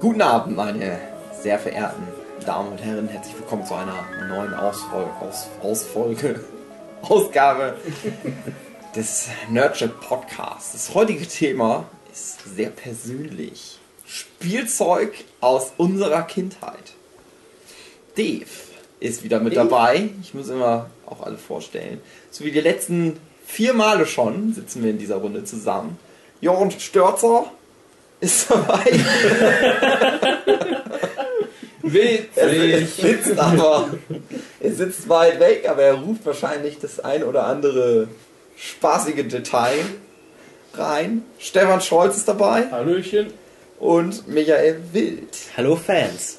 Guten Abend, meine sehr verehrten Damen und Herren. Herzlich willkommen zu einer neuen Ausfol Aus Ausfolge, Ausgabe des Nurture Podcasts. Das heutige Thema ist sehr persönlich. Spielzeug aus unserer Kindheit. Dave ist wieder mit dabei. Ich muss immer auch alle vorstellen. So wie die letzten vier Male schon sitzen wir in dieser Runde zusammen. Jochen Störzer ist dabei. Er sitzt aber, er sitzt weit weg, aber er ruft wahrscheinlich das ein oder andere spaßige Detail rein. Stefan Scholz ist dabei Hallöchen. und Michael Wild. Hallo Fans.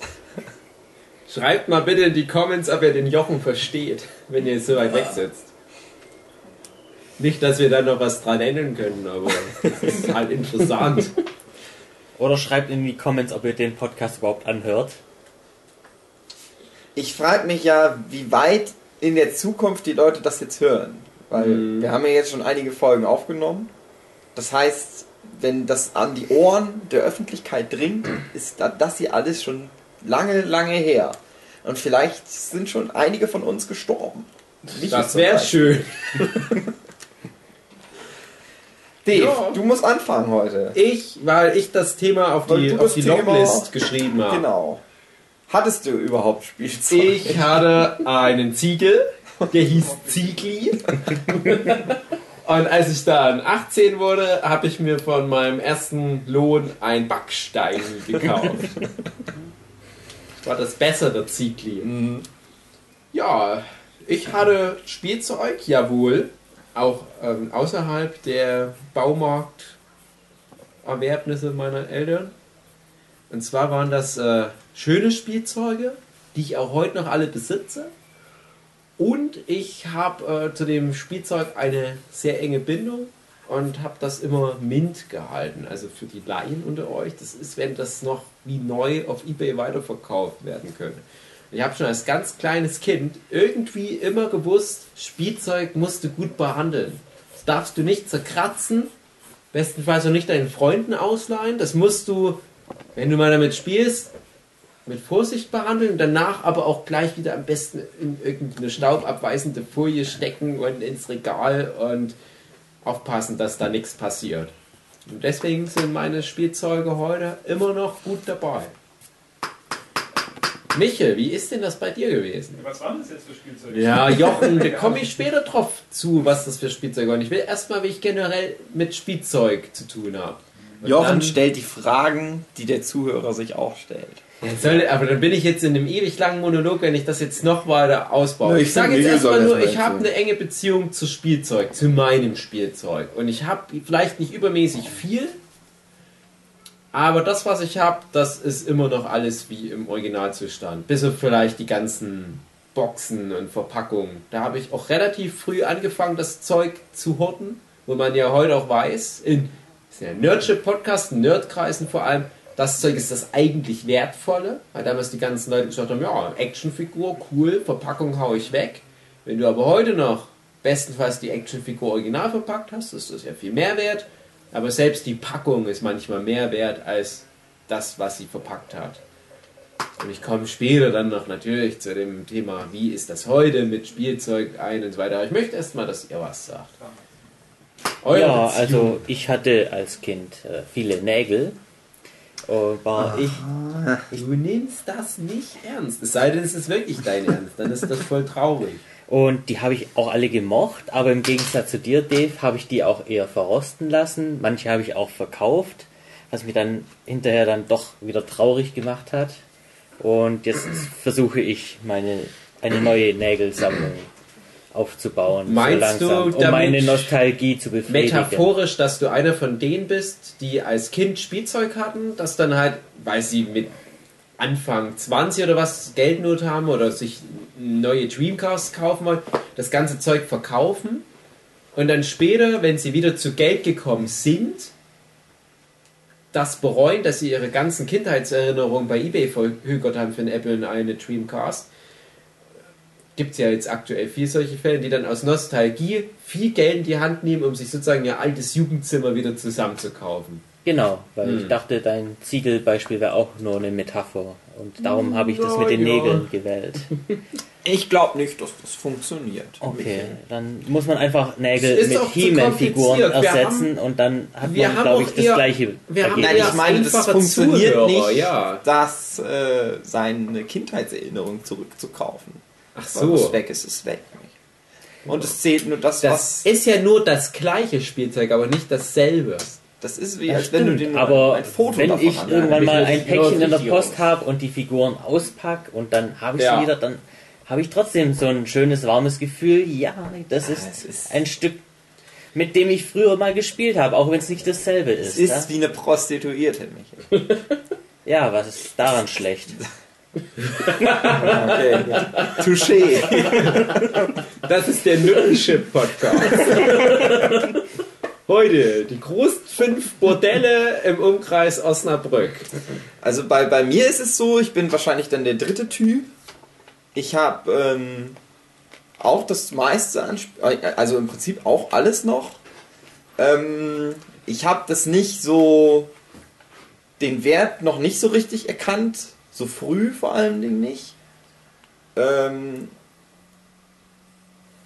Schreibt mal bitte in die Comments, ob ihr den Jochen versteht, wenn ihr so weit weg sitzt. Nicht, dass wir da noch was dran ändern können, aber es ist halt interessant. Oder schreibt in die Comments, ob ihr den Podcast überhaupt anhört. Ich frage mich ja, wie weit in der Zukunft die Leute das jetzt hören. Weil Mhm. wir haben ja jetzt schon einige Folgen aufgenommen. Das heißt, wenn das an die Ohren der Öffentlichkeit dringt, ist da- das hier alles schon lange, lange her. Und vielleicht sind schon einige von uns gestorben. Nicht Das wäre schön. Dave, Ja. du musst anfangen heute. Ich, weil ich das Thema auf Weil die, auf die Longlist geschrieben habe. Genau. Hattest du überhaupt Spielzeug? Ich hatte einen Ziegel, der hieß Ziegli. Und als ich dann 18 wurde, habe ich mir von meinem ersten Lohn ein Backstein gekauft. Das war das bessere Ziegli. Mhm. Ja, ich hatte Spielzeug, jawohl. Auch ähm, außerhalb der Baumarkterwerbnisse meiner Eltern. Und zwar waren das äh, schöne Spielzeuge, die ich auch heute noch alle besitze. Und ich habe äh, zu dem Spielzeug eine sehr enge Bindung und habe das immer mint gehalten. Also für die Laien unter euch, das ist, wenn das noch wie neu auf Ebay weiterverkauft werden könnte. Ich habe schon als ganz kleines Kind irgendwie immer gewusst, Spielzeug musst du gut behandeln. Das darfst du nicht zerkratzen, bestenfalls auch nicht deinen Freunden ausleihen. Das musst du, wenn du mal damit spielst, mit Vorsicht behandeln, danach aber auch gleich wieder am besten in irgendeine staubabweisende Folie stecken und ins Regal und aufpassen, dass da nichts passiert. Und deswegen sind meine Spielzeuge heute immer noch gut dabei. Michel, wie ist denn das bei dir gewesen? Was waren das jetzt für Spielzeuge? Ja, Jochen, da komme ich später drauf zu, was das für Spielzeuge waren. Ich will erstmal, wie ich generell mit Spielzeug zu tun habe. Und Jochen dann- stellt die Fragen, die der Zuhörer sich auch stellt. Soll, aber dann bin ich jetzt in einem ewig langen Monolog, wenn ich das jetzt noch weiter ausbaue. Ich ich sage jetzt erstmal nur, ich habe eine enge Beziehung zu Spielzeug, zu meinem Spielzeug. Und ich habe vielleicht nicht übermäßig viel, aber das, was ich habe, das ist immer noch alles wie im Originalzustand. Bis auf vielleicht die ganzen Boxen und Verpackungen. Da habe ich auch relativ früh angefangen, das Zeug zu horten, wo man ja heute auch weiß, in in Nerdkreisen vor allem, das Zeug ist das eigentlich Wertvolle, weil damals die ganzen Leute gesagt haben, ja, Actionfigur, cool, Verpackung hau ich weg. Wenn du aber heute noch bestenfalls die Actionfigur original verpackt hast, ist das ja viel mehr wert. Aber selbst die Packung ist manchmal mehr wert als das, was sie verpackt hat. Und ich komme später dann noch natürlich zu dem Thema, wie ist das heute mit Spielzeug ein und so weiter. Aber ich möchte erstmal, dass ihr was sagt. Eure ja, Beziehung. also ich hatte als Kind äh, viele Nägel. Und war ich, Du nimmst das nicht ernst. Es sei denn, es ist wirklich dein Ernst. Dann ist das voll traurig. Und die habe ich auch alle gemocht, aber im Gegensatz zu dir, Dave, habe ich die auch eher verrosten lassen. Manche habe ich auch verkauft, was mich dann hinterher dann doch wieder traurig gemacht hat. Und jetzt versuche ich meine eine neue Nägelsammlung aufzubauen. Meinst so du, langsam, um damit meine Nostalgie zu befriedigen. Metaphorisch, dass du einer von denen bist, die als Kind Spielzeug hatten, das dann halt, weil sie mit Anfang 20 oder was Geldnot haben oder sich neue Dreamcasts kaufen wollen, das ganze Zeug verkaufen und dann später, wenn sie wieder zu Geld gekommen sind, das bereuen, dass sie ihre ganzen Kindheitserinnerungen bei eBay verhökert haben für einen Apple und eine Dreamcast. Gibt es ja jetzt aktuell viel solche Fälle, die dann aus Nostalgie viel Geld in die Hand nehmen, um sich sozusagen ihr altes Jugendzimmer wieder zusammenzukaufen. Genau, weil Hm. ich dachte, dein Ziegelbeispiel wäre auch nur eine Metapher. Und darum habe ich das mit den ja. Nägeln gewählt. Ich glaube nicht, dass das funktioniert. Okay, dann muss man einfach Nägel mit He-Man-Figuren ersetzen und dann hat wir man, haben glaube ich, das eher- gleiche wir haben. Nein, ich meine, das funktioniert Zuhörer, nicht, ja. dass äh, seine Kindheitserinnerung zurückzukaufen. Ach Weil was so. weg ist, ist weg. Und es zählt nur das, Das was. ist ja nur das gleiche Spielzeug, aber nicht dasselbe. Das ist wie, Ja, als wenn du stimmt, den aber ein Foto wenn davon ich anhältst. irgendwann mal ein Päckchen in der Post habe und die Figuren auspack und dann habe ich Ja. sie wieder, dann habe ich trotzdem so ein schönes, warmes Gefühl. Ja, das ist, es ist- ein Stück, mit dem ich früher mal gespielt habe, auch wenn es nicht dasselbe ist. Es ist ja? wie eine Prostituierte, Michael. ja, was ist daran schlecht? Okay. Touché. Das ist der Nürnchip-Podcast. Heute die großen fünf Bordelle im Umkreis Osnabrück. Also bei, bei mir ist es so, ich bin wahrscheinlich dann der dritte Typ. Ich habe ähm, auch das meiste an, äh, also im Prinzip auch alles noch. Ähm, ich habe das nicht so, den Wert noch nicht so richtig erkannt, so früh vor allen Dingen nicht. Ähm,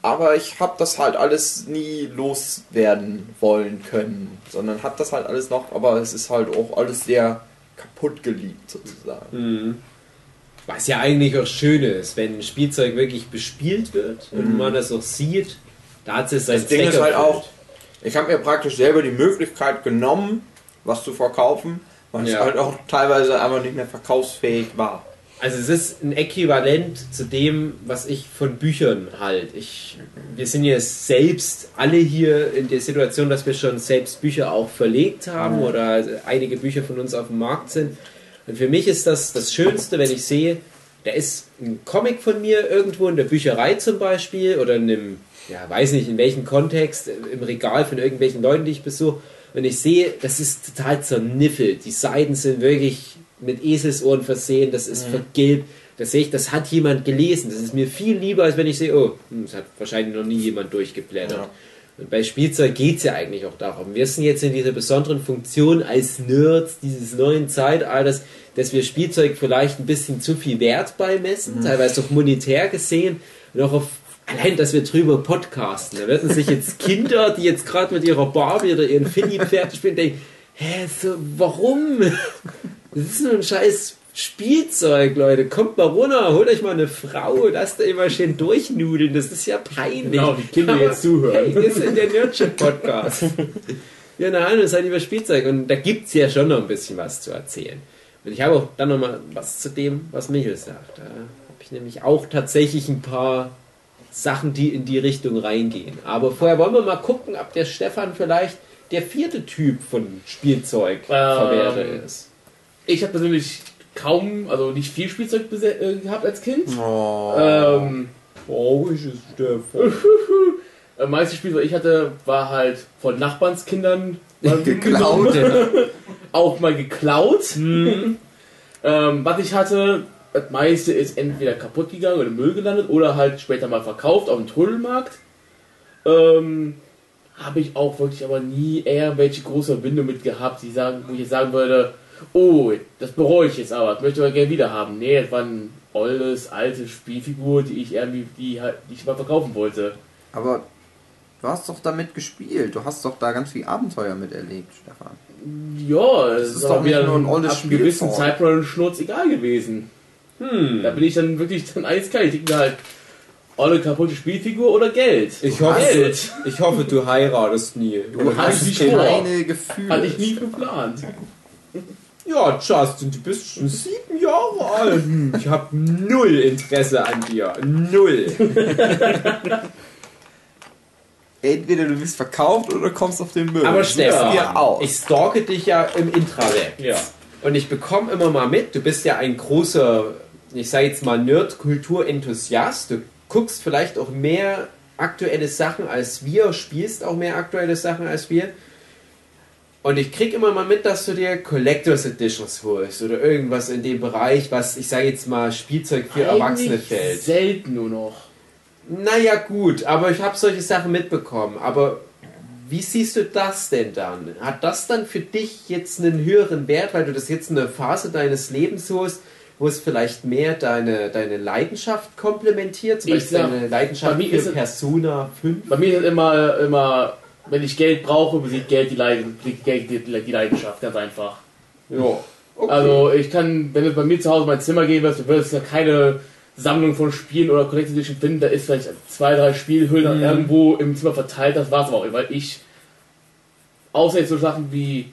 aber ich habe das halt alles nie loswerden wollen können, sondern habe das halt alles noch, aber es ist halt auch alles sehr kaputt geliebt sozusagen. Was ja eigentlich auch schön ist, wenn ein Spielzeug wirklich bespielt wird und man das auch sieht, da hat es seinen Das Ding Zweck ist halt erfüllt. auch, ich habe mir praktisch selber die Möglichkeit genommen, was zu verkaufen, weil es Ja. halt auch teilweise einfach nicht mehr verkaufsfähig war. Also es ist ein Äquivalent zu dem, was ich von Büchern halt. Ich, wir sind ja selbst alle hier in der Situation, dass wir schon selbst Bücher auch verlegt haben oder einige Bücher von uns auf dem Markt sind. Und für mich ist das das Schönste, wenn ich sehe, da ist ein Comic von mir irgendwo in der Bücherei zum Beispiel oder in einem, ja, weiß nicht in welchem Kontext, im Regal von irgendwelchen Leuten, die ich besuche. Und ich sehe, das ist total zerniffelt. Die Seiten sind wirklich mit Eselsohren versehen, das ist vergilbt. Da sehe ich, das hat jemand gelesen. Das ist mir viel lieber, als wenn ich sehe, oh, hm, das hat wahrscheinlich noch nie jemand durchgeblättert. Ja. Und bei Spielzeug geht es ja eigentlich auch darum. Wir sind jetzt in dieser besonderen Funktion als Nerds dieses neuen Zeitalters, dass wir Spielzeug vielleicht ein bisschen zu viel Wert beimessen, teilweise auch monetär gesehen und auch auf allein, dass wir drüber podcasten. Da werden sich jetzt Kinder, die jetzt gerade mit ihrer Barbie oder ihren fertig spielen, denken, hä, so, warum? Das ist nur ein scheiß Spielzeug, Leute. Kommt mal runter, holt euch mal eine Frau, lasst da immer schön durchnudeln. Das ist ja peinlich. Genau, die Kinder Aber, jetzt zuhören. Hey, wir sind der Nerdship-Podcast. ja, nein, das ist halt über Spielzeug. Und da gibt es ja schon noch ein bisschen was zu erzählen. Und ich habe auch dann noch mal was zu dem, was Michel sagt. Da habe ich nämlich auch tatsächlich ein paar Sachen, die in die Richtung reingehen. Aber vorher wollen wir mal gucken, ob der Stefan vielleicht der vierte Typ von Spielzeugverwerter ist. Ich habe persönlich kaum, also nicht viel Spielzeug äh, gehabt als Kind. Oh. Ähm, Oh, ich ist Stefan. äh, meiste Spielzeug, ich hatte, war halt von Nachbarskindern mal Geklaut. auch mal geklaut. ähm, was ich hatte, das meiste ist entweder kaputt gegangen oder im Müll gelandet oder halt später mal verkauft auf dem Trödelmarkt. Ähm, habe ich auch wirklich aber nie eher welche große Verbindung mit gehabt, die sagen, wo ich jetzt sagen würde, oh, das bereue ich jetzt aber, das möchte ich aber gerne wieder haben. Nee, das war ein olles, alte Spielfigur, die ich irgendwie, die, halt- die ich mal verkaufen wollte. Aber du hast doch damit gespielt. Du hast doch da ganz viel Abenteuer miterlebt, Stefan. Ja, das ist ist doch wieder nur ein olles ab einem gewissen. Zeitpunkt ein Schnurz egal gewesen. Hm. Da bin ich dann wirklich dann eiskalt. Ich denke mir halt, olle kaputte Spielfigur oder Geld? Ich hoffe, Geld. ich hoffe, du heiratest nie. Du ich hast keine Gefühle. Hatte ich nie geplant. Ja, Justin, du bist schon sieben Jahre alt. Ich habe null Interesse an dir. Null. Entweder du bist verkauft oder kommst auf den Müll. Aber Stefan, ich stalke dich ja im Intraweb. Ja. Und ich bekomme immer mal mit, du bist ja ein großer, ich sage jetzt mal Nerd-Kultur-Enthusiast. Du guckst vielleicht auch mehr aktuelle Sachen als wir, spielst auch mehr aktuelle Sachen als wir. Und ich krieg immer mal mit, dass du dir Collectors Editions holst oder irgendwas in dem Bereich, was ich sage jetzt mal Spielzeug für Erwachsene Eigentlich fällt. Selten nur noch. Naja, gut, aber ich habe solche Sachen mitbekommen. Aber wie siehst du das denn dann? Hat das dann für dich jetzt einen höheren Wert, weil du das jetzt in einer Phase deines Lebens hast, wo es vielleicht mehr deine, deine Leidenschaft komplementiert, zum Ich Beispiel sag, deine Leidenschaft für es- Persona 5? Bei mir ist es immer, immer, wenn ich Geld brauche, besiegt Geld die, Leiden, die, Geld die, die Leidenschaft, ganz einfach. Ja. Okay. Also ich kann, wenn du bei mir zu Hause in mein Zimmer gehen wirst, du wirst ja keine Sammlung von Spielen oder Collected Edition finden, da ist vielleicht zwei, drei Spielhüllen Mhm. irgendwo im Zimmer verteilt, das war's aber auch, weil ich, außer jetzt so Sachen wie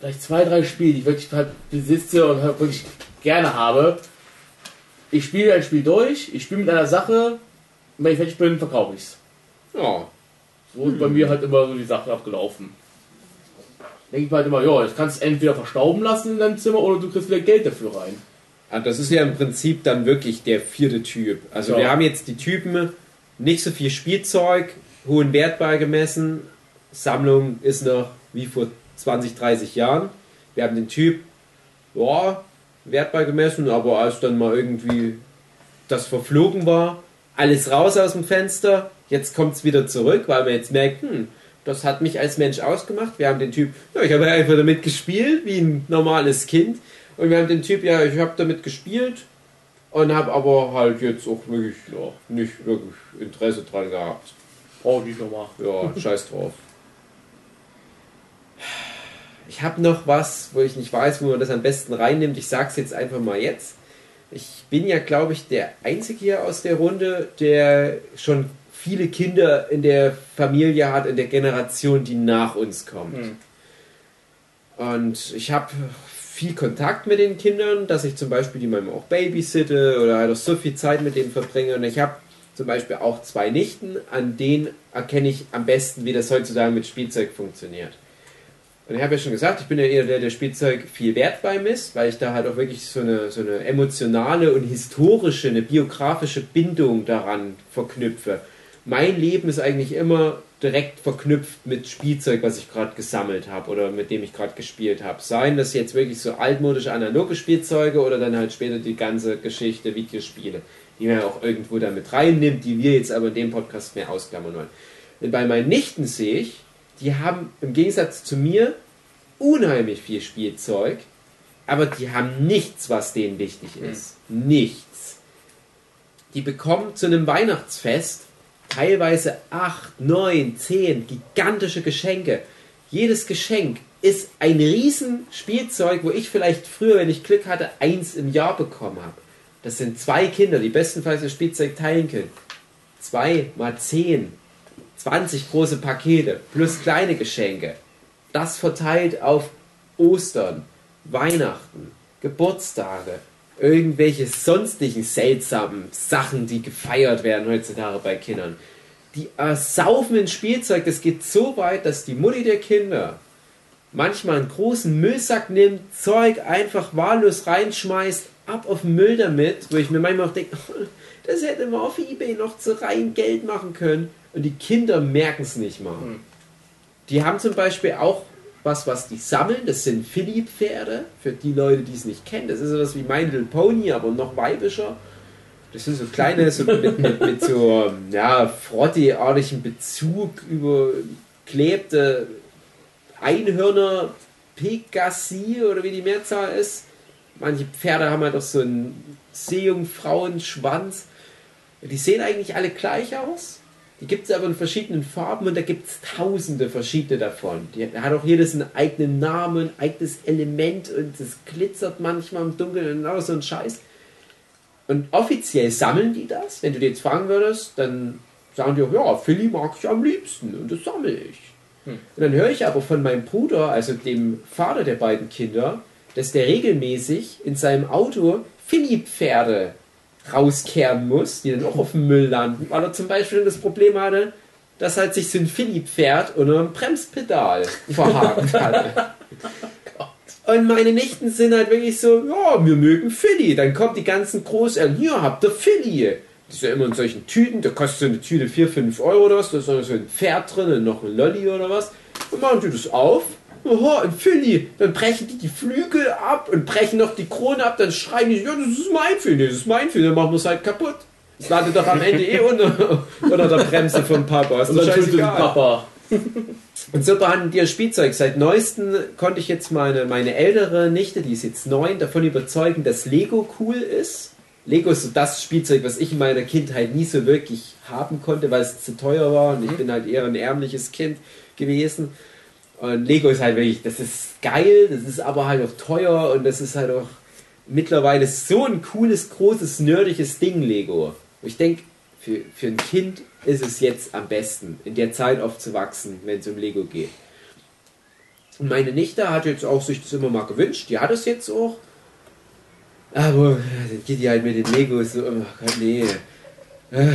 vielleicht zwei, drei Spiele, die ich wirklich halt besitze und halt wirklich gerne habe, ich spiele ein Spiel durch, ich spiele mit einer Sache, und wenn ich fertig bin, verkaufe ich's. ja. So ist bei mir halt immer so die Sache abgelaufen. Denke ich mir halt immer, ja, das kannst du entweder verstauben lassen in deinem Zimmer oder du kriegst wieder Geld dafür rein. Ah, Das ist ja im Prinzip dann wirklich der vierte Typ. Also Ja. wir haben jetzt die Typen, nicht so viel Spielzeug, hohen Wert beigemessen, Sammlung ist noch wie vor 20, 30 Jahren. Wir haben den Typ, ja, Wert beigemessen, aber als dann mal irgendwie das verflogen war, alles raus aus dem Fenster, jetzt kommt es wieder zurück, weil man jetzt merkt, hm, das hat mich als Mensch ausgemacht. Wir haben den Typ, ja, ich habe einfach damit gespielt, wie ein normales Kind. Und wir haben den Typ, ja, ich habe damit gespielt und habe aber halt jetzt auch wirklich ja, nicht wirklich Interesse dran gehabt. Brauche ich nicht nochmal. Ja, scheiß drauf. Ich habe noch was, wo ich nicht weiß, wo man das am besten reinnimmt. Ich sag's jetzt einfach mal jetzt. Ich bin ja, glaube ich, der Einzige hier aus der Runde, der schon viele Kinder in der Familie hat, in der Generation, die nach uns kommt. Hm. Und ich habe viel Kontakt mit den Kindern, dass ich zum Beispiel die manchmal auch babysitte oder halt auch so viel Zeit mit denen verbringe. Und ich habe zum Beispiel auch zwei Nichten, an denen erkenne ich am besten, wie das heutzutage mit Spielzeug funktioniert. Und ich habe ja schon gesagt, ich bin ja eher der, der Spielzeug viel Wert beimisst, weil ich da halt auch wirklich so eine, so eine emotionale und historische, eine biografische Bindung daran verknüpfe. Mein Leben ist eigentlich immer direkt verknüpft mit Spielzeug, was ich gerade gesammelt habe oder mit dem ich gerade gespielt habe. Seien das jetzt wirklich so altmodische analoge Spielzeuge oder dann halt später die ganze Geschichte Videospiele, die man ja auch irgendwo da mit reinnimmt, die wir jetzt aber in dem Podcast mehr ausklammern wollen. Und bei meinen Nichten sehe ich, die haben im Gegensatz zu mir unheimlich viel Spielzeug, aber die haben nichts, was denen wichtig ist. Nichts. Die bekommen zu einem Weihnachtsfest teilweise 8, 9, 10 gigantische Geschenke. Jedes Geschenk ist ein riesen Spielzeug, wo ich vielleicht früher, wenn ich Glück hatte, eins im Jahr bekommen habe. Das sind zwei Kinder, die bestenfalls das Spielzeug teilen können. Zwei mal zehn. 20 große Pakete plus kleine Geschenke. Das verteilt auf Ostern, Weihnachten, Geburtstage, irgendwelche sonstigen seltsamen Sachen, die gefeiert werden heutzutage bei Kindern. Die ersaufen in Spielzeug. Das geht so weit, dass die Mutti der Kinder manchmal einen großen Müllsack nimmt, Zeug einfach wahllos reinschmeißt, ab auf den Müll damit, wo ich mir manchmal auch denke, das hätte man auf Ebay noch zu rein Geld machen können. Und die Kinder merken es nicht mal. Die haben zum Beispiel auch was, was die sammeln. Das sind Philly-Pferde. Für die Leute, die es nicht kennen. Das ist sowas wie My Little Pony, aber noch weibischer. Das sind so kleine, so mit, mit, mit so ähm, ja, Frotti-artigen Bezug überklebte Einhörner, Pegasi oder wie die Mehrzahl ist. Manche Pferde haben halt auch so einen Seejungfrauenschwanz. Die sehen eigentlich alle gleich aus. Die gibt es aber in verschiedenen Farben und da gibt es tausende verschiedene davon. Die hat auch jedes einen eigenen Namen, ein eigenes Element und es glitzert manchmal im Dunkeln und alles so ein Scheiß. Und offiziell sammeln die das. Wenn du die jetzt fragen würdest, dann sagen die, ja, Philly mag ich am liebsten und das sammle ich. Und dann höre ich aber von meinem Bruder, also dem Vater der beiden Kinder, dass der regelmäßig in seinem Auto Philly-Pferde rauskehren muss, die dann auch auf dem Müll landen, weil er zum Beispiel das Problem hatte, dass halt sich so ein Philly-Pferd unter einem Bremspedal verhakt hatte. Und meine Nichten sind halt wirklich so, ja, wir mögen Philly. Dann kommt die ganzen Großeltern, hier habt ihr Philly. Das ist ja immer in solchen Tüten, da kostet so eine Tüte 4, 5 Euro oder was, da ist noch so ein Pferd drin und noch ein Lolli oder was. Und machen die das auf, oha, ein Philly. Dann brechen die die Flügel ab und brechen noch die Krone ab, dann schreien die, ja, das ist mein Philly, das ist mein Philly, dann machen wir es halt kaputt. Das landet doch am Ende eh unter, unter der Bremse vom Papa. Ist Und dann scheißegal. Papa. Und so behandeln die ihr Spielzeug. Seit neuestem konnte ich jetzt meine, meine ältere Nichte, die ist jetzt neun, davon überzeugen, dass Lego cool ist. Lego ist so das Spielzeug, was ich in meiner Kindheit nie so wirklich haben konnte, weil es zu teuer war und ich bin halt eher ein ärmliches Kind gewesen. Und Lego ist halt wirklich, das ist geil, das ist aber halt auch teuer und das ist halt auch mittlerweile so ein cooles, großes, nerdiges Ding, Lego. Ich denke, für, für ein Kind ist es jetzt am besten, in der Zeit aufzuwachsen, wenn es um Lego geht. Und meine Nichte hat jetzt auch sich das immer mal gewünscht, die hat es jetzt auch. Aber dann geht die halt mit den Legos so, oh Gott, nee. Äh,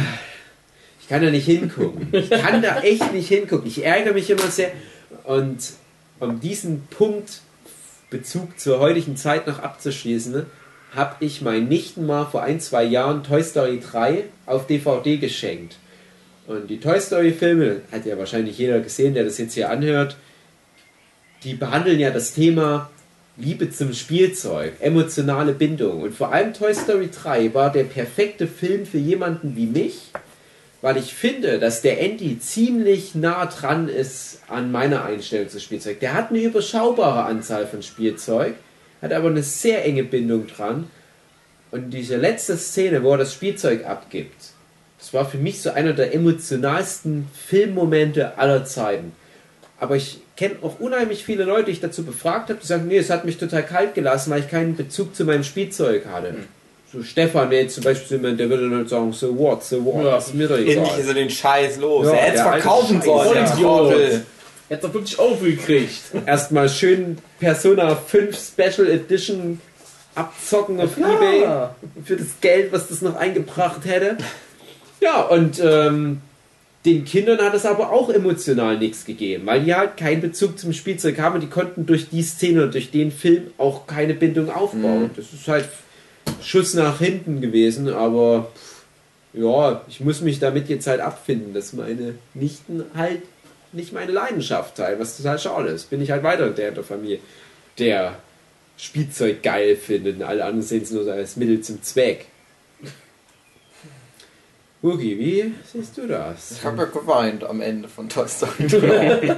Ich kann da nicht hingucken. Ich kann da echt nicht hingucken. Ich ärgere mich immer sehr. Und um diesen Punkt Bezug zur heutigen Zeit noch abzuschließen, habe ich meinen Nichten mal vor ein, zwei Jahren Toy Story 3 auf DVD geschenkt. Und die Toy Story Filme, hat ja wahrscheinlich jeder gesehen, der das jetzt hier anhört, die behandeln ja das Thema Liebe zum Spielzeug, emotionale Bindung. Und vor allem Toy Story 3 war der perfekte Film für jemanden wie mich, weil ich finde, dass der Andy ziemlich nah dran ist an meiner Einstellung zu Spielzeug. Der hat eine überschaubare Anzahl von Spielzeug, hat aber eine sehr enge Bindung dran. Und diese letzte Szene, wo er das Spielzeug abgibt, das war für mich so einer der emotionalsten Filmmomente aller Zeiten. Aber ich kenne auch unheimlich viele Leute, die ich dazu befragt habe, die sagen, nee, es hat mich total kalt gelassen, weil ich keinen Bezug zu meinem Spielzeug hatte. So Stefan wäre jetzt zum Beispiel jemand, der würde dann sagen, so what, so what, Ja. ist mir doch Endlich egal. ist er den Scheiß los. Ja, er hätte es verkaufen sollen, Vollidiot. Trottel. Er hat doch 50 Euro gekriegt. Erstmal schön Persona 5 Special Edition abzocken auf Ebay für das Geld, was das noch eingebracht hätte. Ja, und ähm, den Kindern hat es aber auch emotional nichts gegeben, weil die halt keinen Bezug zum Spielzeug haben und die konnten durch die Szene und durch den Film auch keine Bindung aufbauen. Das ist halt Schuss nach hinten gewesen, aber ja, ich muss mich damit jetzt halt abfinden, dass meine Nichten halt nicht meine Leidenschaft teilen, was total schade ist. Bin ich halt weiter der in der Familie, der Spielzeug geil findet und alle anderen sehen es nur als Mittel zum Zweck. Hugi, wie siehst du das? Ich habe ja geweint am Ende von Toy Story 3.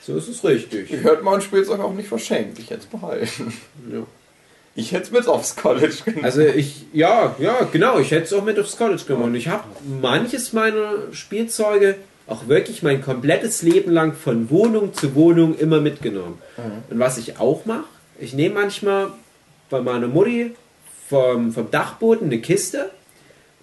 So ist es richtig. Ich hätte mein Spielzeug auch nicht verschenkt. Ich hätte es behalten. Ja. Ich hätte es mit aufs College genommen. Also ich, ja, ja, genau, ich hätte es auch mit aufs College genommen. Ich habe manches meiner Spielzeuge auch wirklich mein komplettes Leben lang von Wohnung zu Wohnung immer mitgenommen. Und was ich auch mache, ich nehme manchmal bei meiner Mutti vom, vom Dachboden eine Kiste,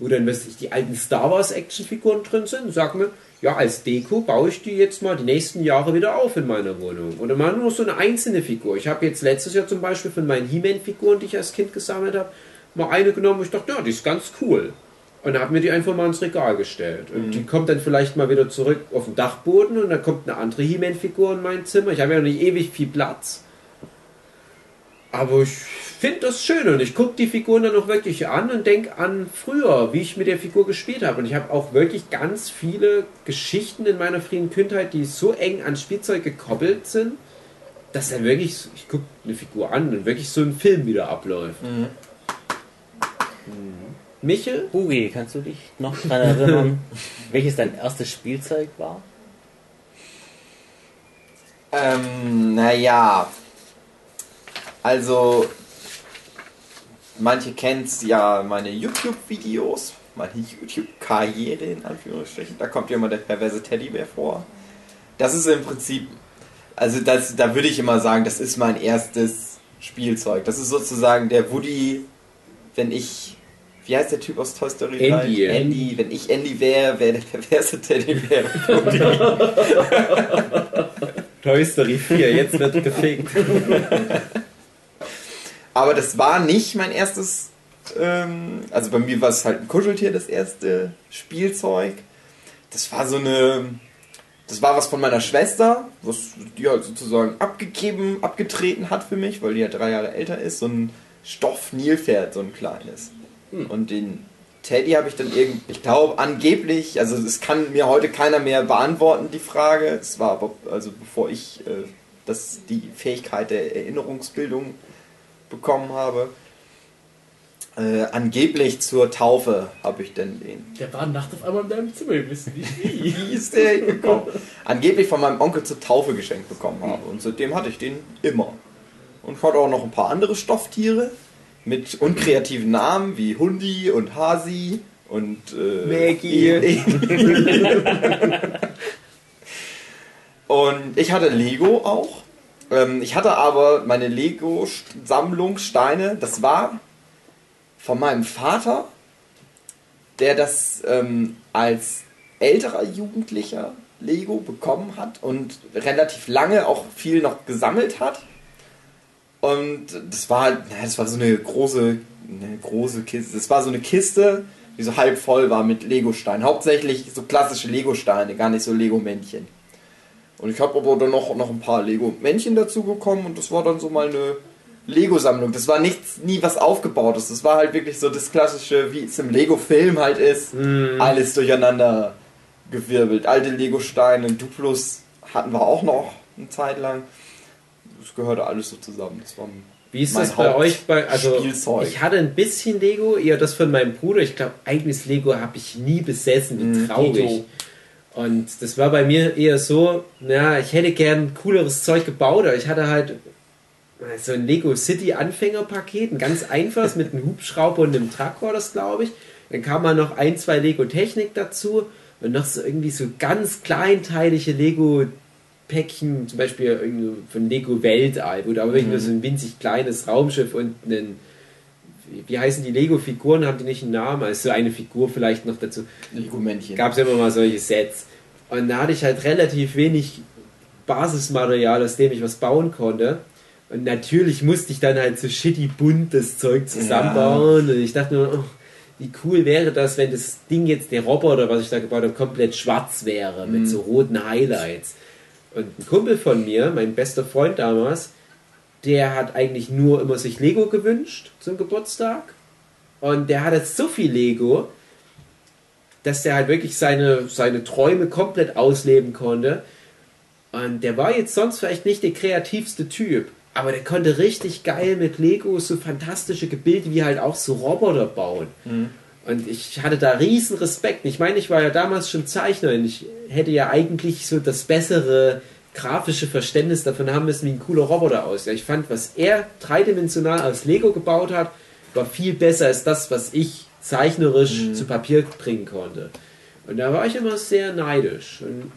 wo dann weiß ich, die alten Star Wars Actionfiguren drin sind und sag mir, ja, als Deko baue ich die jetzt mal die nächsten Jahre wieder auf in meiner Wohnung. Oder mal nur so eine einzelne Figur. Ich habe jetzt letztes Jahr zum Beispiel von meinen He-Man-Figuren, die ich als Kind gesammelt habe, mal eine genommen und ich dachte, ja, die ist ganz cool. Und habe mir die einfach mal ins Regal gestellt. Und die kommt dann vielleicht mal wieder zurück auf den Dachboden und dann kommt eine andere He-Man-Figur in mein Zimmer. Ich habe ja noch nicht ewig viel Platz. Aber ich finde das schön und ich gucke die Figuren dann auch wirklich an und denke an früher, wie ich mit der Figur gespielt habe. Und ich habe auch wirklich ganz viele Geschichten in meiner frühen Kindheit, die so eng an Spielzeug gekoppelt sind, dass dann wirklich, ich gucke eine Figur an und wirklich so ein Film wieder abläuft. Mhm. Michel? Hugi, kannst du dich noch daran erinnern, welches dein erstes Spielzeug war? Ähm, naja. Also, manche kennen ja meine YouTube-Videos, meine YouTube-Karriere in Anführungsstrichen. Da kommt ja immer der perverse Teddybär vor. Das ist im Prinzip, also das, da würde ich immer sagen, das ist mein erstes Spielzeug. Das ist sozusagen der Woody, wenn ich, wie heißt der Typ aus Toy Story 3? Andy. Andy. Wenn ich Andy wäre, wäre der perverse Teddybär Woody. Toy Story 4, jetzt wird gefickt. Aber das war nicht mein erstes. Ähm, also bei mir war es halt ein Kuscheltier, das erste Spielzeug. Das war so eine. Das war was von meiner Schwester, was die halt sozusagen abgegeben, abgetreten hat für mich, weil die ja drei Jahre älter ist. So ein Stoff-Nilpferd, so ein kleines. Und den Teddy habe ich dann irgendwie, ich glaube angeblich, also es kann mir heute keiner mehr beantworten, die Frage. Es war aber, also bevor ich äh, das, die Fähigkeit der Erinnerungsbildung bekommen habe. Äh, angeblich zur Taufe habe ich denn den. Der war nachts auf einmal in deinem Zimmer, wir wissen nicht wie. Wie ist der gekommen? Angeblich von meinem Onkel zur Taufe geschenkt bekommen habe. Und seitdem hatte ich den immer. Und ich hatte auch noch ein paar andere Stofftiere mit unkreativen Namen wie Hundi und Hasi und äh, Maggie. und ich hatte Lego auch. Ähm, ich hatte aber meine Lego-Sammlung Steine, das war von meinem Vater, der das ähm, als älterer Jugendlicher Lego bekommen hat und relativ lange auch viel noch gesammelt hat. Und das war halt, das war so eine große, eine große Kiste. Das war so eine Kiste, die so halb voll war mit Lego-Steinen. Hauptsächlich so klassische Lego-Steine, gar nicht so Lego-Männchen. Und ich habe aber dann noch, noch ein paar Lego-Männchen dazu bekommen und das war dann so mal eine Lego-Sammlung. Das war nichts, nie was aufgebautes. Das war halt wirklich so das klassische, wie es im Lego-Film halt ist. Alles durcheinander gewirbelt. Alte Lego-Steine, Duplos hatten wir auch noch eine Zeit lang. Das gehörte alles so zusammen. Das war Wie ist mein das bei euch? Bei, also Spielzeug. ich hatte ein bisschen Lego, eher das von meinem Bruder. Ich glaube, eigenes Lego habe ich nie besessen. Wie Mhm, traurig. Dito. Und das war bei mir eher so, na, ich hätte gern cooleres Zeug gebaut, aber ich hatte halt so ein Lego City Anfängerpaket, ein ganz einfaches mit einem Hubschrauber und einem Traktor, das glaube ich. Dann kam mal noch ein, zwei Lego Technik dazu und noch so irgendwie so ganz kleinteilige Lego Päckchen, zum Beispiel irgendwie von Lego Weltall, wo aber wirklich nur so ein winzig kleines Raumschiff und einen, wie- heißen die Lego-Figuren, haben die nicht einen Namen, also so eine Figur vielleicht noch dazu Lego-Männchen. gab es immer mal solche Sets. Und da hatte ich halt relativ wenig Basismaterial, aus dem ich was bauen konnte. Und natürlich musste ich dann halt so shitty bunt das Zeug zusammenbauen. Und ich dachte nur, oh, wie cool wäre das, wenn das Ding jetzt, der Roboter, was ich da gebaut habe, komplett schwarz wäre, mit so roten Highlights. Und ein Kumpel von mir, mein bester Freund damals, der hat eigentlich nur immer sich Lego gewünscht zum Geburtstag. Und der hatte so viel Lego, dass der halt wirklich seine, seine Träume komplett ausleben konnte. Und der war jetzt sonst vielleicht nicht der kreativste Typ, aber der konnte richtig geil mit Lego so fantastische Gebilde wie halt auch so Roboter bauen. Und ich hatte da riesen Respekt. Ich meine, ich war ja damals schon Zeichner und ich hätte ja eigentlich so das bessere grafische Verständnis davon haben müssen, wie ein cooler Roboter aussieht. Ich fand, was er dreidimensional aus Lego gebaut hat, war viel besser als das, was ich zeichnerisch zu Papier bringen konnte. Und da war ich immer sehr neidisch. Und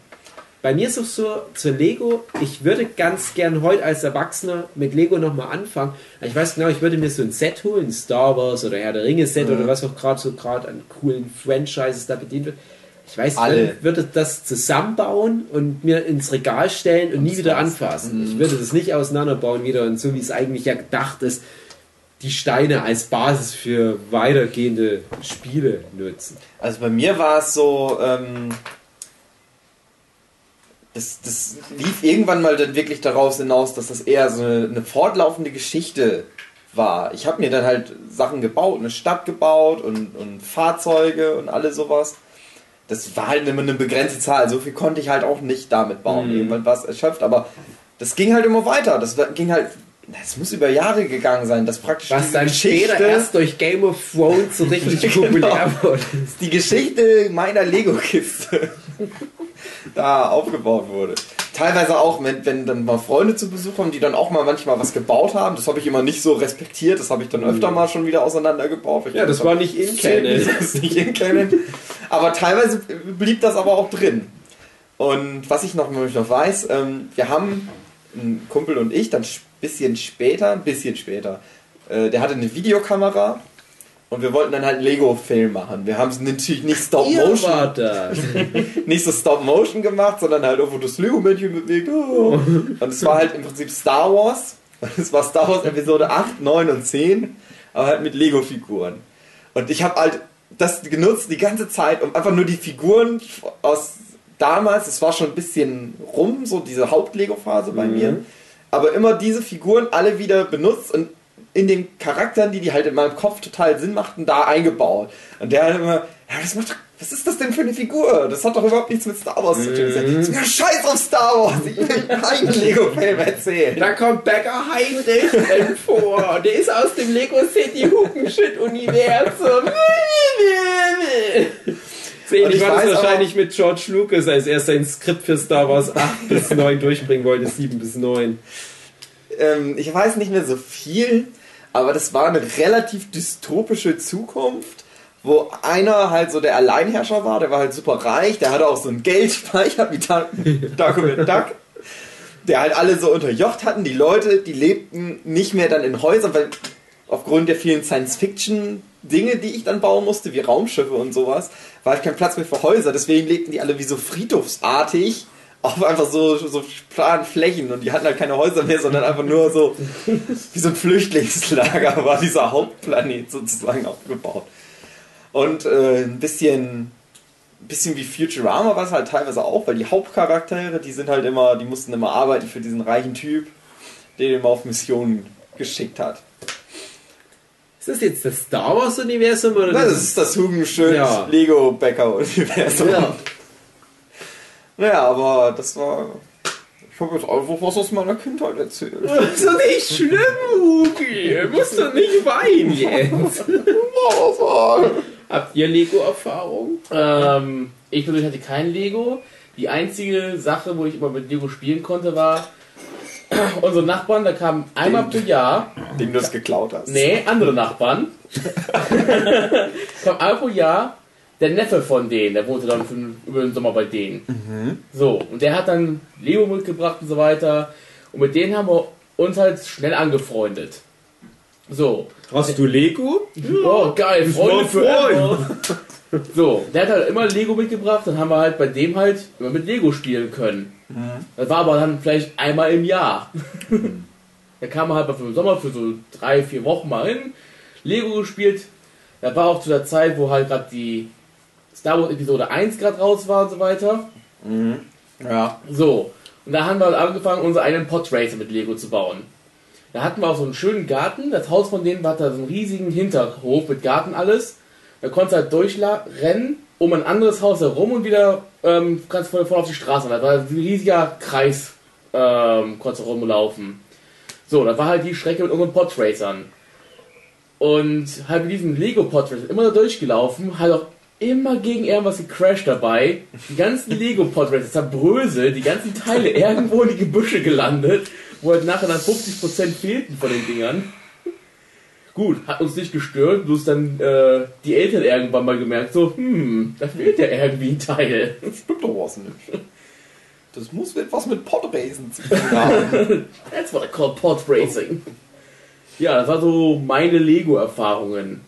bei mir ist es so, zu Lego, ich würde ganz gern heute als Erwachsener mit Lego nochmal anfangen. Ich weiß genau, ich würde mir so ein Set holen, Star Wars oder Herr der Ringe Set oder was auch gerade so gerade an coolen Franchises da bedient wird. Ich weiß, Alle. ich würde das zusammenbauen und mir ins Regal stellen und, nie wieder anfassen. Ich würde das nicht auseinanderbauen wieder und so wie es eigentlich ja gedacht ist, die Steine als Basis für weitergehende Spiele nutzen. Also bei mir war es so, ähm, das, das lief irgendwann mal dann wirklich daraus hinaus, dass das eher so eine, eine fortlaufende Geschichte war. Ich habe mir dann halt Sachen gebaut, eine Stadt gebaut und, und Fahrzeuge und alles sowas. Das war halt immer eine begrenzte Zahl. So viel konnte ich halt auch nicht damit bauen. Mhm. Irgendwann war es erschöpft, aber das ging halt immer weiter. Das ging halt, es muss über Jahre gegangen sein, dass praktisch Was dann später erst durch Game of Thrones so richtig Genau. populär wurde. die Geschichte meiner Lego-Kiste da aufgebaut wurde. Teilweise auch, wenn, wenn dann mal Freunde zu Besuch kommen, die dann auch mal manchmal was gebaut haben. Das habe ich immer nicht so respektiert. Das habe ich dann öfter mal schon wieder auseinandergebaut. Ja, das war nicht in Canon. Das ist nicht in Canon. Aber teilweise blieb das aber auch drin. Und was ich noch, ich noch weiß, ähm, wir haben, ein Kumpel und ich, dann ein bisschen später, ein bisschen später, äh, der hatte eine Videokamera und wir wollten dann halt Lego-Film machen. Wir haben es natürlich nicht Stop Ihr Motion war das. nicht so Stop-Motion gemacht, sondern halt irgendwo das Lego-Männchen bewegt. Oh. Und es war halt im Prinzip Star Wars. Es war Star Wars Episode 8, 9 und 10, aber halt mit Lego-Figuren. Und ich habe halt das genutzt die ganze Zeit, um einfach nur die Figuren aus damals, es war schon ein bisschen rum, so diese Haupt-Lego-Phase bei mir, aber immer diese Figuren alle wieder benutzt und in den Charakteren, die die halt in meinem Kopf total Sinn machten, da eingebaut. Und der hat immer, Ja, das macht doch, was ist das denn für eine Figur? Das hat doch überhaupt nichts mit Star Wars zu tun. Ist mir scheiß auf Star Wars. Ich will keinen Lego-Film erzählen. Da kommt Becker Heinrich vor. Der ist aus dem Lego City Hupenshit Universum. So ähnlich Und ich war das wahrscheinlich mit George Lucas, als er sein Skript für Star Wars 8 bis 9 durchbringen wollte, 7 bis 9. ähm, ich weiß nicht mehr so viel, aber das war eine relativ dystopische Zukunft, wo einer halt so der Alleinherrscher war, der war halt super reich, der hatte auch so einen Geldspeicher wie Dark Darkwing Duck, der halt alle so unterjocht hatten. Die Leute, die lebten nicht mehr dann in Häusern, weil aufgrund der vielen Science-Fiction-Dinge, die ich dann bauen musste, wie Raumschiffe und sowas, war halt kein Platz mehr für Häuser. Deswegen lebten die alle wie so friedhofsartig auf einfach so, so planen Flächen und die hatten halt keine Häuser mehr, sondern einfach nur so wie so ein Flüchtlingslager war dieser Hauptplanet sozusagen aufgebaut. Und äh, ein bisschen, ein bisschen wie Futurama war es halt teilweise auch, weil die Hauptcharaktere, die sind halt immer, die mussten immer arbeiten für diesen reichen Typ, der den immer auf Missionen geschickt hat. Ist das jetzt das Star Wars Universum oder Das ist das Hugenschön Ja. Lego Bäcker Universum. Ja. Naja, aber das war. Ich habe jetzt einfach was aus meiner Kindheit erzählt. Das ist doch nicht schlimm, Hugi. Du musst doch nicht weinen jetzt. Habt ihr Lego-Erfahrung? Ähm, ich persönlich hatte kein Lego. Die einzige Sache, wo ich immer mit Lego spielen konnte, war unsere Nachbarn, da kamen einmal pro Jahr, Den du es geklaut hast. nee, andere Nachbarn, kam einmal pro Jahr der Neffe von denen, der wohnte dann für, über den Sommer bei denen. So, und der hat dann Lego mitgebracht und so weiter. Und mit denen haben wir uns halt schnell angefreundet. So, Hast du Lego? Oh, geil, Freunde forever. So, der hat halt immer Lego mitgebracht, dann haben wir halt bei dem halt immer mit Lego spielen können. Das war aber dann vielleicht einmal im Jahr. da kam er halt mal für den Sommer für so drei, vier Wochen mal hin, Lego gespielt. Da war auch zu der Zeit, wo halt gerade die Star Wars Episode 1 gerade raus war und so weiter. Ja. So, und da haben wir halt angefangen, unsere eigenen Podracer mit Lego zu bauen. Da hatten wir auch so einen schönen Garten. Das Haus von denen war da so einen riesigen Hinterhof mit Garten alles. Da konntest du halt durchrennen um ein anderes Haus herum und wieder ähm, kannst voll, voll auf die Straße. Da war ein riesiger Kreis, ähm, konntest du rumlaufen. So, da war halt die Strecke mit unseren Podracern. Und halt mit diesem Lego Podracer immer da durchgelaufen, halt auch immer gegen irgendwas gecrashed dabei. Die ganzen Lego Podracer zerbröselt, die ganzen Teile irgendwo in die Gebüsche gelandet, wo halt nachher dann 50% fehlten von den Dingern. Gut, hat uns nicht gestört, bloß dann äh, die Eltern irgendwann mal gemerkt, so, hm, da fehlt ja irgendwie ein Teil. Das stimmt doch was nicht. Das muss etwas mit Podracen zu tun haben. That's what I call Pod Racing. Ja, das war so meine Lego-Erfahrungen.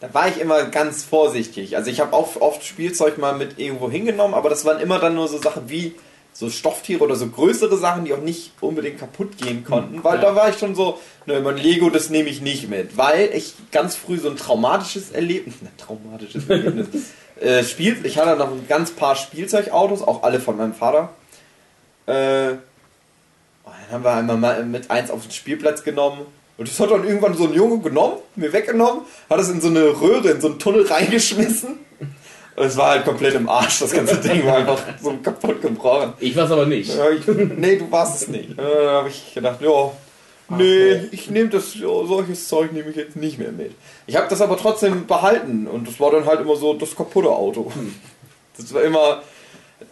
Da war ich immer ganz vorsichtig. Also ich habe auch oft Spielzeug mal mit irgendwo hingenommen, aber das waren immer dann nur so Sachen wie so Stofftiere oder so größere Sachen, die auch nicht unbedingt kaputt gehen konnten, weil Ja. da war ich schon so, ne, mein Lego, das nehme ich nicht mit, weil ich ganz früh so ein traumatisches Erlebnis, ne, traumatisches Erlebnis, äh, Spiel, ich hatte noch ein ganz paar Spielzeugautos, auch alle von meinem Vater. Äh, dann haben wir einmal mal mit eins auf den Spielplatz genommen. Und das hat dann irgendwann so ein Junge genommen, mir weggenommen, hat es in so eine Röhre, in so einen Tunnel reingeschmissen. Und es war halt komplett im Arsch, das ganze Ding war einfach so kaputt gebrochen. Ich weiß aber nicht. Ja, ich, nee, du warst es nicht. Äh, Da habe ich gedacht, ja, nee, ich nehme das, ja, solches Zeug nehme ich jetzt nicht mehr mit. Ich habe das aber trotzdem behalten und das war dann halt immer so das kaputte Auto. Das war immer,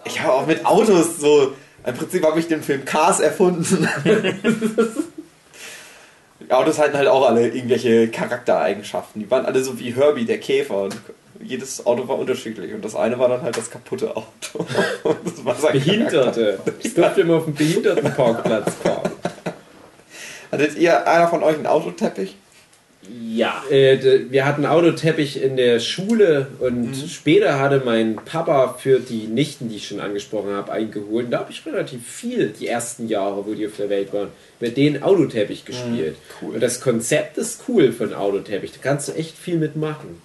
ich habe auch mit Autos so, im Prinzip habe ich den Film Cars erfunden. Die Autos hatten halt auch alle irgendwelche Charaktereigenschaften. Die waren alle so wie Herbie, der Käfer. Und jedes Auto war unterschiedlich und das eine war dann halt das kaputte Auto. Und das. Behinderte. Ich durfte immer auf dem Behindertenparkplatz fahren. Hattet ihr einer von euch einen Autoteppich? Ja. Äh, wir hatten Autoteppich in der Schule und später hatte mein Papa für die Nichten, die ich schon angesprochen habe, eingeholt. Und da habe ich relativ viel die ersten Jahre, wo die auf der Welt waren, mit denen Autoteppich gespielt. cool. Und das Konzept ist cool für einen Autoteppich. Da kannst du echt viel mitmachen.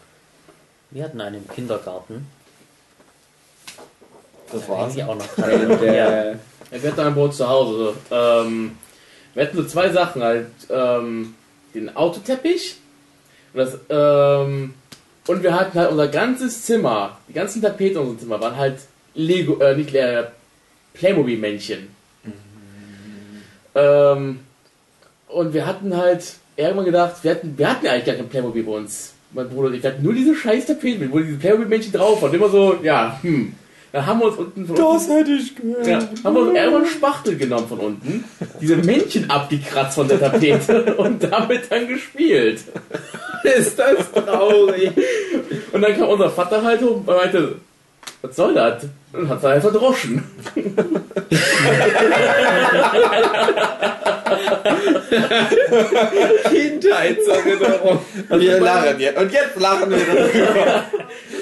Wir hatten einen im Kindergarten. Das Da war's. sie auch noch Und, äh, Ja, Wir hatten bei uns zu Hause. Ähm, wir hatten so zwei Sachen halt. Ähm, den Autoteppich und das, ähm, Und wir hatten halt unser ganzes Zimmer, die ganzen Tapeten in unserem Zimmer waren halt Lego, äh, nicht äh, Playmobil-Männchen. Ähm, und wir hatten halt irgendwann gedacht, wir hatten, wir hatten eigentlich gar kein Playmobil bei uns. Mein Bruder und ich hatten nur diese scheiß Tapeten, wo diese Playmobil-Männchen drauf waren. Und immer so, ja, hm. Dann haben wir uns unten von unten, hätte ich gehört. ja, haben wir uns irgendwann einen Spachtel genommen von unten, diese Männchen abgekratzt von der Tapete und damit dann gespielt. Ist das traurig. Und dann kam unser Vater halt hoch und meinte, was soll das? Und hat er verdroschen. Kindheitserinnerung. Wir lachen jetzt. Und jetzt lachen wir darüber.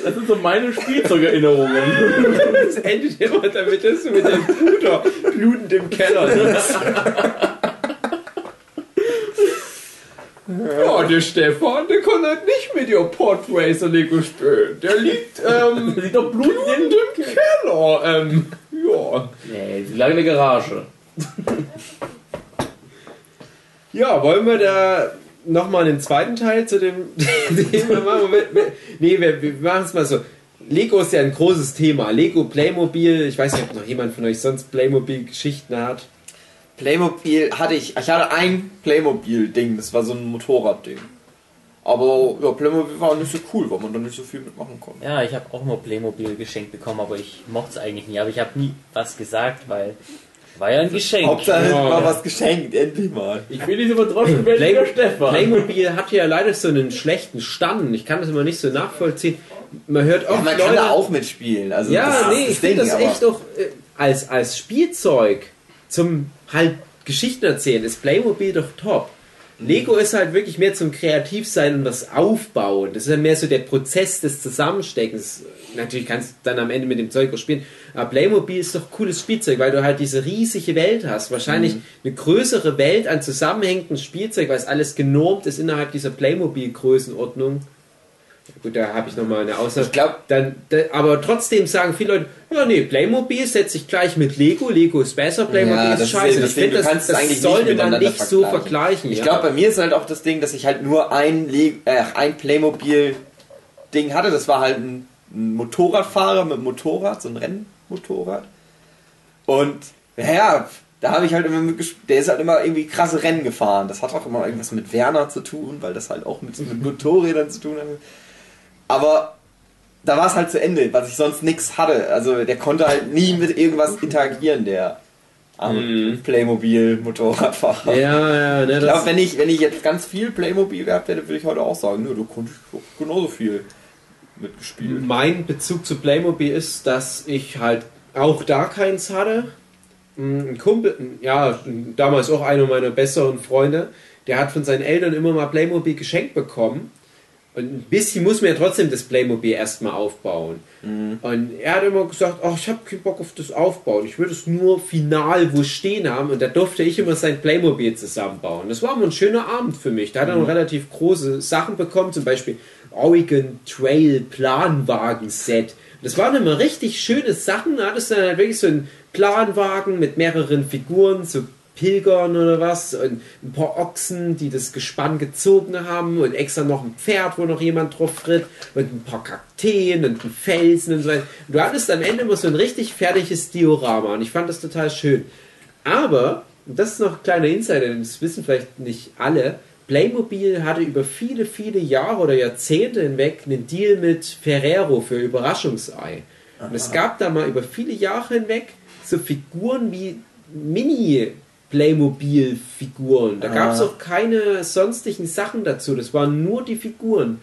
Das sind so meine Spielzeugerinnerungen. Das endet immer damit, dass du mit dem Bruder blutend im Keller sitzt. Ja, der Stefan, der kann halt nicht mit dir Podracer Lego spielen. Der liegt, ähm, sieht doch Blut in im Keller. Ähm, ja. Nee, sie lag in der Garage. Ja, wollen wir da nochmal einen zweiten Teil zu dem Thema machen? Nee, wir, wir machen es mal so. Lego ist ja ein großes Thema. Lego, Playmobil. Ich weiß nicht, ob noch jemand von euch sonst Playmobil-Geschichten hat. Playmobil hatte ich. Ich hatte ein Playmobil-Ding, das war so ein Motorradding. Aber ja, Playmobil war nicht so cool, weil man da nicht so viel mitmachen konnte. Ja, ich habe auch mal Playmobil geschenkt bekommen, aber ich mochte es eigentlich nie. Aber ich habe nie was gesagt, weil war ja ein Geschenk. Hauptsache Ja. mal was geschenkt, endlich mal. Ich will nicht verdroschen werden Play Stefan. Playmobil hat ja leider so einen schlechten Stand. Ich kann das immer nicht so nachvollziehen. Man hört Ja, oft man kann Leute, da auch mitspielen. Also Ja, das nee, ist ich finde das echt doch äh, als, als Spielzeug zum halt Geschichten erzählen ist Playmobil doch top. Lego ist halt wirklich mehr zum Kreativsein und das Aufbauen. Das ist ja mehr so der Prozess des Zusammensteckens. Natürlich kannst du dann am Ende mit dem Zeug auch spielen. Aber Playmobil ist doch cooles Spielzeug, weil du halt diese riesige Welt hast. Wahrscheinlich eine größere Welt an zusammenhängendem Spielzeug, weil es alles genormt ist innerhalb dieser Playmobil-Größenordnung. Gut, da habe ich nochmal eine Aussage. Ich glaub- dann, da, aber trotzdem sagen viele Leute, ja nee, Playmobil setze ich gleich mit Lego, Lego ist besser, Playmobil Ja, das ist ist scheiße. das ich finde, das, das eigentlich sollte nicht man nicht so vergleichen. Ich ja. glaube, bei mir ist halt auch das Ding, dass ich halt nur ein, Le äh, ein Playmobil-Ding hatte. Das war halt ein, ein Motorradfahrer mit Motorrad, so ein Rennmotorrad. Und ja, da habe ich halt immer mitgespielt. Der ist halt immer irgendwie krasse Rennen gefahren. Das hat auch immer irgendwas mit Werner zu tun, weil das halt auch mit, mit Motorrädern zu tun hat. Aber da war es halt zu Ende, was ich sonst nix hatte. Also der konnte halt nie mit irgendwas interagieren, der am Playmobil-Motorradfahrer. ja, ja, ne, Ich glaube, wenn ich, wenn ich jetzt ganz viel Playmobil gehabt hätte, würde ich heute auch sagen, nö, du konntest genauso viel mitgespielt. mein Bezug zu Playmobil ist, dass ich halt auch da keins hatte. Ein Kumpel, ja, damals auch einer meiner besseren Freunde, der hat von seinen Eltern immer mal Playmobil geschenkt bekommen. Und ein bisschen muss man ja trotzdem das Playmobil erstmal aufbauen. Und er hat immer gesagt, ach, ich habe keinen Bock auf das Aufbauen. Ich will es nur final wo stehen haben. Und da durfte ich immer sein Playmobil zusammenbauen. Das war immer ein schöner Abend für mich. Da hat er noch relativ große Sachen bekommen, zum Beispiel Oregon Trail Planwagen-Set. Das waren immer richtig schöne Sachen. Da hattest du dann halt wirklich so einen Planwagen mit mehreren Figuren, so Pilgern oder was und ein paar Ochsen, die das Gespann gezogen haben und extra noch ein Pferd, wo noch jemand drauf ritt und ein paar Kakteen und ein Felsen und so weiter. Und du hattest am Ende immer so ein richtig fertiges Diorama und ich fand das total schön. Aber, und das ist noch ein kleiner Insider, das wissen vielleicht nicht alle, Playmobil hatte über viele, viele Jahre oder Jahrzehnte hinweg einen Deal mit Ferrero für Überraschungsei. Und es gab da mal über viele Jahre hinweg so Figuren wie Mini Playmobil-Figuren. Da gab es Ah. auch keine sonstigen Sachen dazu. Das waren nur die Figuren.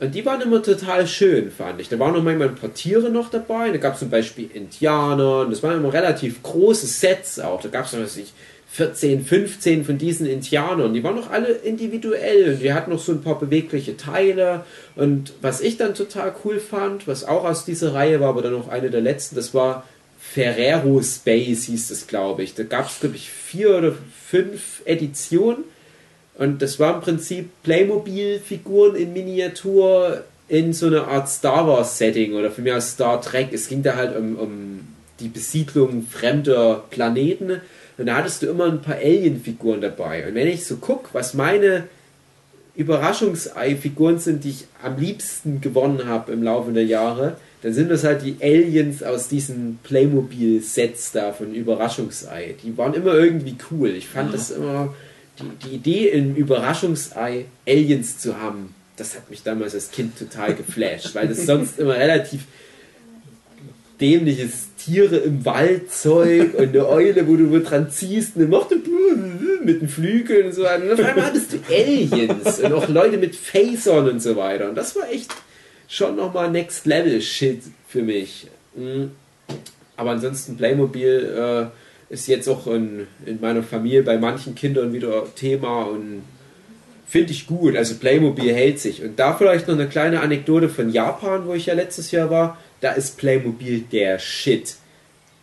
Und die waren immer total schön, fand ich. Da waren noch manchmal ein paar Tiere noch dabei. Da gab es zum Beispiel Indianer. Und das waren immer relativ große Sets auch. Da gab es, weiß ich, 14, 15 von diesen Indianern. Die waren noch alle individuell. Und die hatten noch so ein paar bewegliche Teile. Und was ich dann total cool fand, was auch aus dieser Reihe war, aber dann noch eine der letzten, das war Ferrero Space, hieß es, glaube ich. Da gab es, glaube ich, vier oder fünf Editionen. Und das war im Prinzip Playmobil-Figuren in Miniatur in so einer Art Star Wars-Setting oder für mich aus Star Trek. Es ging da halt um, um die Besiedlung fremder Planeten. Und da hattest du immer ein paar Alien-Figuren dabei. Und wenn ich so gucke, was meine Überraschungsei-Figuren sind, die ich am liebsten gewonnen habe im Laufe der Jahre, dann sind das halt die Aliens aus diesen Playmobil-Sets da von Überraschungsei. Die waren immer irgendwie cool. Ich fand das immer, die, die Idee im Überraschungsei Aliens zu haben, das hat mich damals als Kind total geflasht, weil das sonst immer relativ dämliches Tiere im Wald Zeug und eine Eule, wo du dran ziehst macht du mit den Flügeln und so weiter. Und auf einmal hattest du Aliens und auch Leute mit Phasern und so weiter. Und das war echt schon nochmal Next Level Shit für mich. Mhm. Aber ansonsten Playmobil äh, ist jetzt auch in, in meiner Familie bei manchen Kindern wieder Thema und finde ich gut. Also Playmobil hält sich. Und da vielleicht noch eine kleine Anekdote von Japan, wo ich ja letztes Jahr war. Da ist Playmobil der Shit.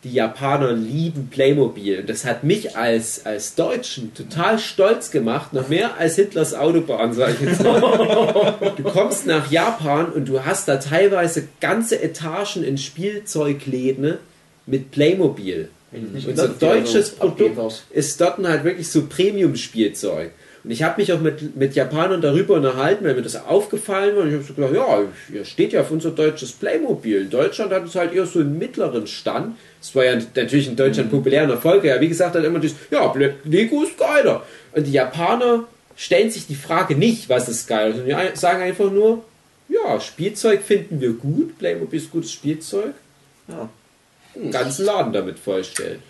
Die Japaner lieben Playmobil. Und das hat mich als, als Deutschen total stolz gemacht. Noch mehr als Hitlers Autobahn, sage ich jetzt mal. Du kommst nach Japan und du hast da teilweise ganze Etagen in Spielzeugläden mit Playmobil. Unser deutsches Produkt ist dort halt wirklich so Premium-Spielzeug. Und ich habe mich auch mit, mit Japanern darüber unterhalten, weil mir das aufgefallen war. Und ich habe so gedacht, ja, ihr steht ja auf unser deutsches Playmobil. In Deutschland hat es halt eher so einen mittleren Stand. Das war ja natürlich in Deutschland populären Erfolg. Ja, wie gesagt, hat immer das, ja, Lego ist geiler. Und die Japaner stellen sich die Frage nicht, was ist geil, sondern die sagen einfach nur, ja, Spielzeug finden wir gut. Playmobil ist gutes Spielzeug. Ja. Einen ganzen Laden damit vollstellen.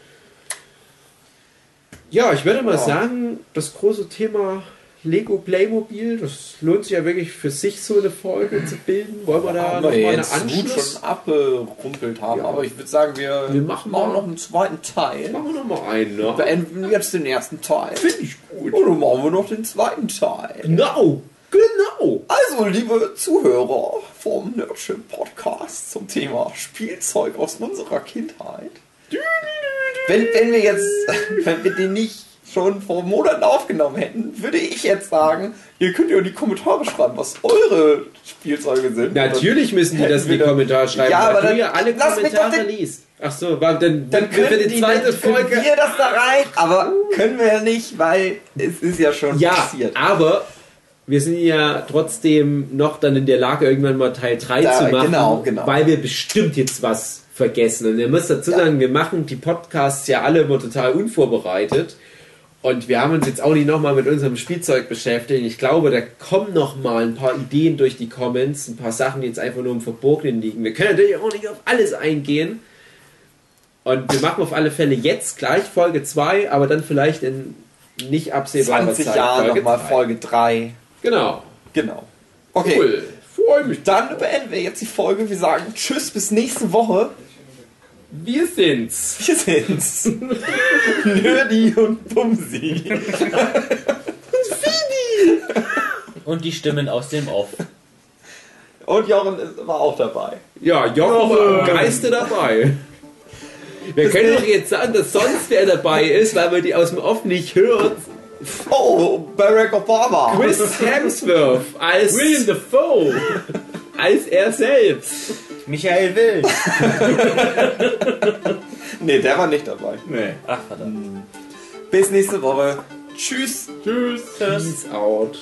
Ja, ich würde mal Ja. sagen, das große Thema Lego Playmobil, das lohnt sich ja wirklich für sich so eine Folge zu bilden. Wollen wir da haben noch wir mal eine Anschluss? schon abgerumpelt haben, Ja. aber ich würde sagen, wir, Wir machen machen noch einen zweiten Teil. Machen wir noch mal einen, ne? Beenden jetzt den ersten Teil. Finde ich gut. Und dann machen wir noch den zweiten Teil. Genau, genau. Also, liebe Zuhörer vom Nerdship Podcast zum Thema Spielzeug aus unserer Kindheit. Wenn, wenn wir jetzt, wenn wir den nicht schon vor Monaten aufgenommen hätten, würde ich jetzt sagen, ihr könnt ja in die Kommentare schreiben, was eure Spielzeuge sind. Natürlich müssen die das in die wir Kommentare schreiben, Ja, aber du dann- ja alle Kommentare liest. Ach so, dann, dann für können die die zweite dann können Folge. wir das da rein, aber können wir ja nicht, weil es ist ja schon Ja, passiert. aber wir sind ja trotzdem noch dann in der Lage, irgendwann mal Teil 3 Da, zu machen, genau, genau. weil wir bestimmt jetzt was vergessen. Und ihr müsst dazu sagen, wir machen die Podcasts ja alle immer total unvorbereitet. Und wir haben uns jetzt auch nicht nochmal mit unserem Spielzeug beschäftigt. Ich glaube, da kommen noch mal ein paar Ideen durch die Comments, ein paar Sachen, die jetzt einfach nur im Verborgenen liegen. Wir können natürlich auch nicht auf alles eingehen. Und wir machen auf alle Fälle jetzt gleich Folge 2, aber dann vielleicht in nicht absehbarer 20 Zeit Jahre nochmal drei. Folge 3. Genau. Genau. Okay. Cool. Freue mich. Dann beenden wir jetzt die Folge. Wir sagen Tschüss bis nächste Woche. Wir sind's. Wir sind's. Nerdy und Bumsi. Und die Stimmen aus dem Off. Und Jochen ist- war auch dabei. Ja, Jochen war am Geiste dabei. Wir können doch jetzt sagen, dass sonst wer dabei ist, weil man die aus dem Off nicht hört. Oh, Barack Obama. Chris Hemsworth als, William Dafoe! als er selbst. Michael Will. Nee, der war nicht dabei. Nee. Ach, verdammt. Bis nächste Woche. Tschüss. Tschüss. Tschüss. Peace out.